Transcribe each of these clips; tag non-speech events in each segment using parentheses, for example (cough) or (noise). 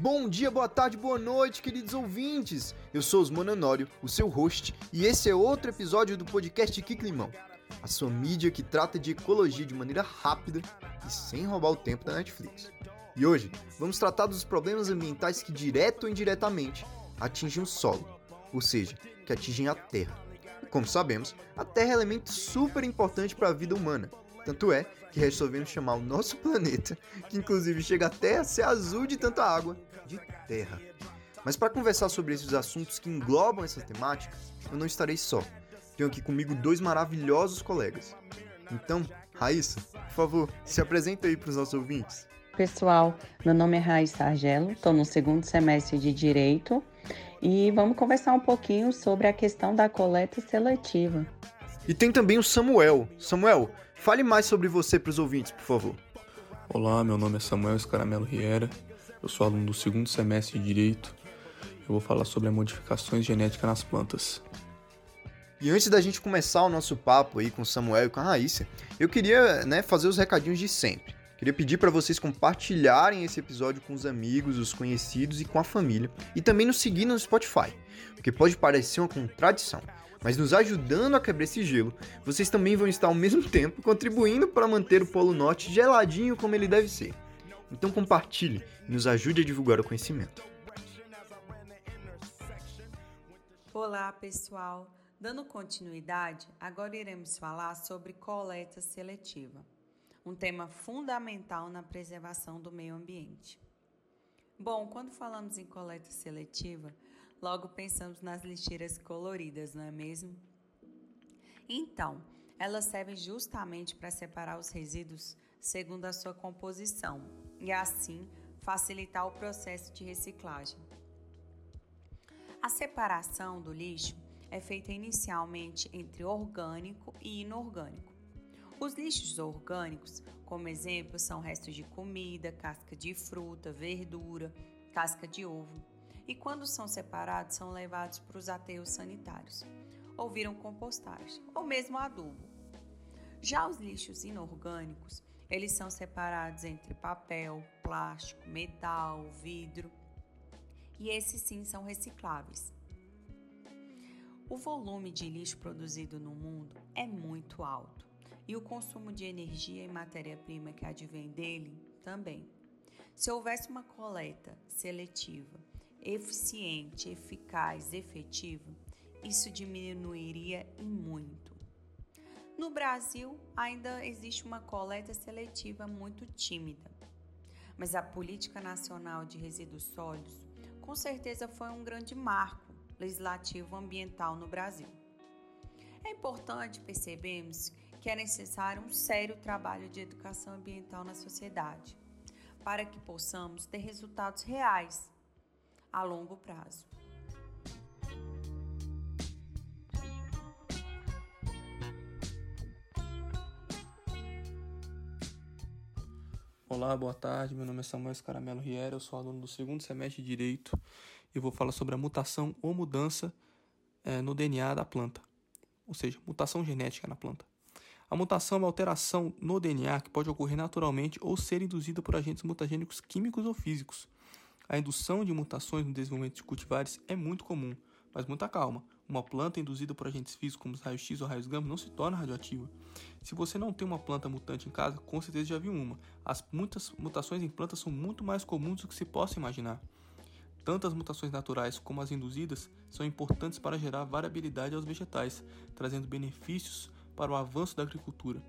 Bom dia, boa tarde, boa noite, queridos ouvintes! Eu sou Osmano Mononório, o seu host, e esse é outro episódio do podcast Kik Limão, a sua mídia que trata de ecologia de maneira rápida e sem roubar o tempo da Netflix. E hoje vamos tratar dos problemas ambientais que, direto ou indiretamente, atingem o solo, ou seja, que atingem a Terra. Como sabemos, a Terra é um elemento super importante para a vida humana, tanto é que resolvemos chamar o nosso planeta, que inclusive chega até a ser azul de tanta água, de Terra. Mas para conversar sobre esses assuntos que englobam essa temática, eu não estarei só. Tenho aqui comigo dois maravilhosos colegas. Então, Raíssa, por favor, se apresenta aí para os nossos ouvintes. Pessoal, meu nome é Raíssa Argelo, estou no segundo semestre de Direito e vamos conversar um pouquinho sobre a questão da coleta seletiva. E tem também o Samuel. Samuel, fale mais sobre você para os ouvintes, por favor. Olá, meu nome é Samuel Escaramelo Riera, eu sou aluno do segundo semestre de Direito. Eu vou falar sobre as modificações genéticas nas plantas. E antes da gente começar o nosso papo aí com o Samuel e com a Raíssa, eu queria né, fazer os recadinhos de sempre. Queria pedir para vocês compartilharem esse episódio com os amigos, os conhecidos e com a família. E também nos seguir no Spotify, porque pode parecer uma contradição, mas nos ajudando a quebrar esse gelo, vocês também vão estar ao mesmo (laughs) tempo contribuindo para manter o Polo Norte geladinho como ele deve ser. Então compartilhe e nos ajude a divulgar o conhecimento. Olá, pessoal. Dando continuidade, agora iremos falar sobre coleta seletiva um tema fundamental na preservação do meio ambiente. Bom, quando falamos em coleta seletiva, logo pensamos nas lixeiras coloridas, não é mesmo? Então, elas servem justamente para separar os resíduos segundo a sua composição e assim facilitar o processo de reciclagem. A separação do lixo é feita inicialmente entre orgânico e inorgânico. Os lixos orgânicos, como exemplo, são restos de comida, casca de fruta, verdura, casca de ovo. E quando são separados, são levados para os aterros sanitários, ou viram compostagem, ou mesmo adubo. Já os lixos inorgânicos, eles são separados entre papel, plástico, metal, vidro, e esses sim são recicláveis. O volume de lixo produzido no mundo é muito alto e o consumo de energia e matéria-prima que advém dele também. Se houvesse uma coleta seletiva, eficiente, eficaz, efetiva, isso diminuiria em muito. No Brasil, ainda existe uma coleta seletiva muito tímida, mas a Política Nacional de Resíduos Sólidos com certeza foi um grande marco legislativo ambiental no Brasil. É importante percebermos que é necessário um sério trabalho de educação ambiental na sociedade, para que possamos ter resultados reais a longo prazo. Olá, boa tarde. Meu nome é Samuel Caramelo Riera, eu sou aluno do segundo semestre de Direito e vou falar sobre a mutação ou mudança é, no DNA da planta, ou seja, mutação genética na planta. A mutação é uma alteração no DNA que pode ocorrer naturalmente ou ser induzida por agentes mutagênicos químicos ou físicos. A indução de mutações no desenvolvimento de cultivares é muito comum, mas muita calma. Uma planta induzida por agentes físicos como raios-x ou raios gama não se torna radioativa. Se você não tem uma planta mutante em casa, com certeza já viu uma. As muitas mutações em plantas são muito mais comuns do que se possa imaginar. Tanto as mutações naturais como as induzidas são importantes para gerar variabilidade aos vegetais, trazendo benefícios para o avanço da agricultura.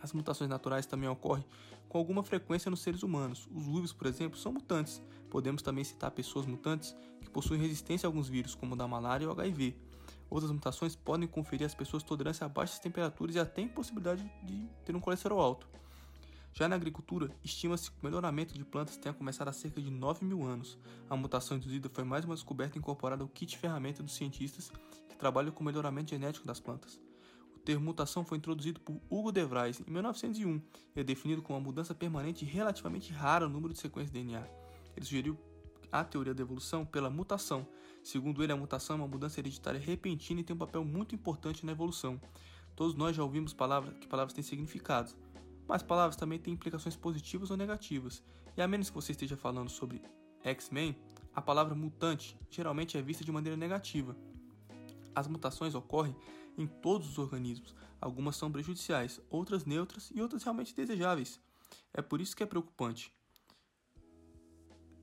As mutações naturais também ocorrem com alguma frequência nos seres humanos. Os ruivos, por exemplo, são mutantes. Podemos também citar pessoas mutantes que possuem resistência a alguns vírus, como o da malária ou HIV. Outras mutações podem conferir às pessoas tolerância a baixas temperaturas e até impossibilidade de ter um colesterol alto. Já na agricultura, estima-se que o melhoramento de plantas tenha começado há cerca de 9 mil anos. A mutação induzida foi mais uma descoberta incorporada ao kit ferramenta dos cientistas que trabalham com o melhoramento genético das plantas termo mutação foi introduzido por Hugo de Vries em 1901 e é definido como uma mudança permanente relativamente rara no número de sequências de DNA. Ele sugeriu a teoria da evolução pela mutação. Segundo ele, a mutação é uma mudança hereditária repentina e tem um papel muito importante na evolução. Todos nós já ouvimos palavras, que palavras têm significados, mas palavras também têm implicações positivas ou negativas. E a menos que você esteja falando sobre X-Men, a palavra mutante geralmente é vista de maneira negativa. As mutações ocorrem em todos os organismos. Algumas são prejudiciais, outras neutras e outras realmente desejáveis. É por isso que é preocupante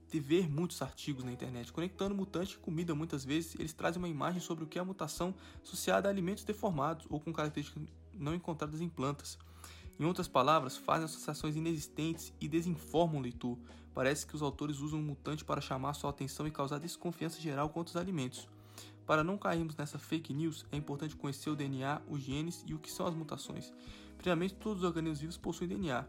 de ver muitos artigos na internet conectando mutante e comida. Muitas vezes eles trazem uma imagem sobre o que é a mutação associada a alimentos deformados ou com características não encontradas em plantas. Em outras palavras, fazem associações inexistentes e desinformam o leitor. Parece que os autores usam um mutante para chamar sua atenção e causar desconfiança geral contra os alimentos. Para não cairmos nessa fake news, é importante conhecer o DNA, os genes e o que são as mutações. Primeiramente, todos os organismos vivos possuem DNA,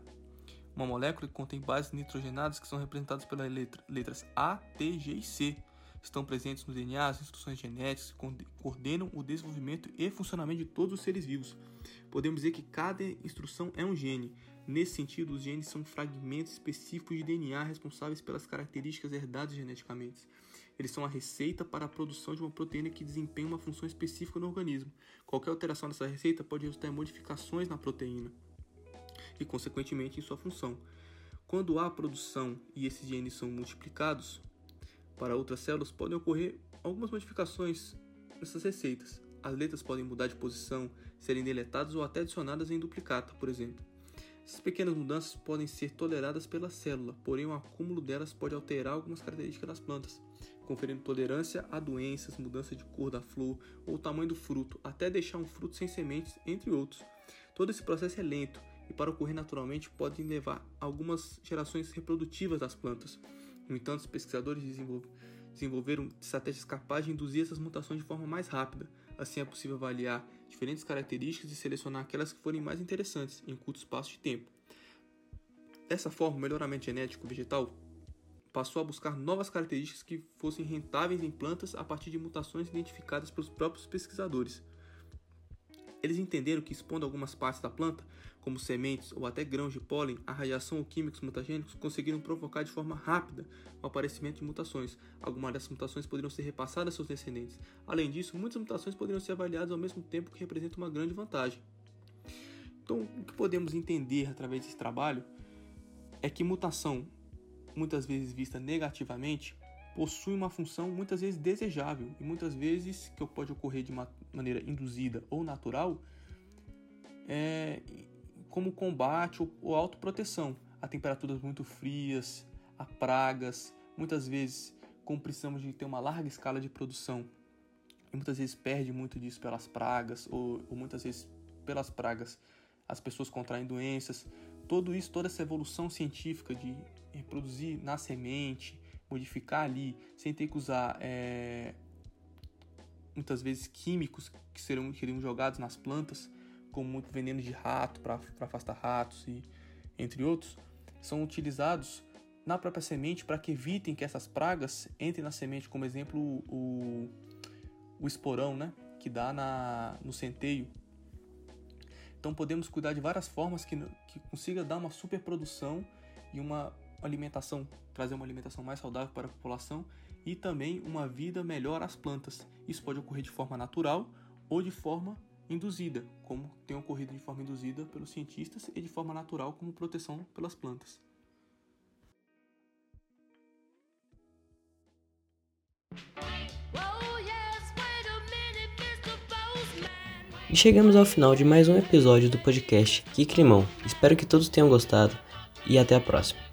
uma molécula que contém bases nitrogenadas que são representadas pelas letra, letras A, T, G e C. Estão presentes no DNA as instruções genéticas que coordenam o desenvolvimento e funcionamento de todos os seres vivos. Podemos dizer que cada instrução é um gene. Nesse sentido, os genes são fragmentos específicos de DNA responsáveis pelas características herdadas geneticamente. Eles são a receita para a produção de uma proteína que desempenha uma função específica no organismo. Qualquer alteração dessa receita pode resultar em modificações na proteína e, consequentemente, em sua função. Quando há produção e esses genes são multiplicados para outras células, podem ocorrer algumas modificações nessas receitas. As letras podem mudar de posição, serem deletadas ou até adicionadas em duplicata, por exemplo. Essas pequenas mudanças podem ser toleradas pela célula, porém o acúmulo delas pode alterar algumas características das plantas, conferindo tolerância a doenças, mudança de cor da flor ou tamanho do fruto, até deixar um fruto sem sementes, entre outros. Todo esse processo é lento e para ocorrer naturalmente podem levar algumas gerações reprodutivas das plantas. No entanto, os pesquisadores desenvolveram estratégias capazes de induzir essas mutações de forma mais rápida. Assim é possível avaliar diferentes características e selecionar aquelas que forem mais interessantes em curto espaço de tempo. Dessa forma, o melhoramento genético vegetal passou a buscar novas características que fossem rentáveis em plantas a partir de mutações identificadas pelos próprios pesquisadores. Eles entenderam que expondo algumas partes da planta, como sementes ou até grãos de pólen, a radiação ou químicos mutagênicos conseguiram provocar de forma rápida o aparecimento de mutações. Algumas dessas mutações poderiam ser repassadas a seus descendentes. Além disso, muitas mutações poderiam ser avaliadas ao mesmo tempo, que representa uma grande vantagem. Então, o que podemos entender através desse trabalho é que mutação, muitas vezes vista negativamente, possui uma função muitas vezes desejável e muitas vezes que pode ocorrer de uma maneira induzida ou natural, é, como combate ou, ou autoproteção a temperaturas muito frias, a pragas, muitas vezes como precisamos de ter uma larga escala de produção e muitas vezes perde muito disso pelas pragas ou, ou muitas vezes pelas pragas as pessoas contraem doenças. Tudo isso, toda essa evolução científica de reproduzir na semente, modificar ali, sem ter que usar é, muitas vezes químicos que serão, seriam jogados nas plantas, como muito veneno de rato para afastar ratos e entre outros, são utilizados na própria semente para que evitem que essas pragas entrem na semente, como exemplo o, o esporão, né, que dá na, no centeio. Então podemos cuidar de várias formas que, que consiga dar uma superprodução e uma alimentação, trazer uma alimentação mais saudável para a população e também uma vida melhor às plantas. Isso pode ocorrer de forma natural ou de forma induzida, como tem ocorrido de forma induzida pelos cientistas e de forma natural como proteção pelas plantas. E chegamos ao final de mais um episódio do podcast Que Climão. Espero que todos tenham gostado e até a próxima.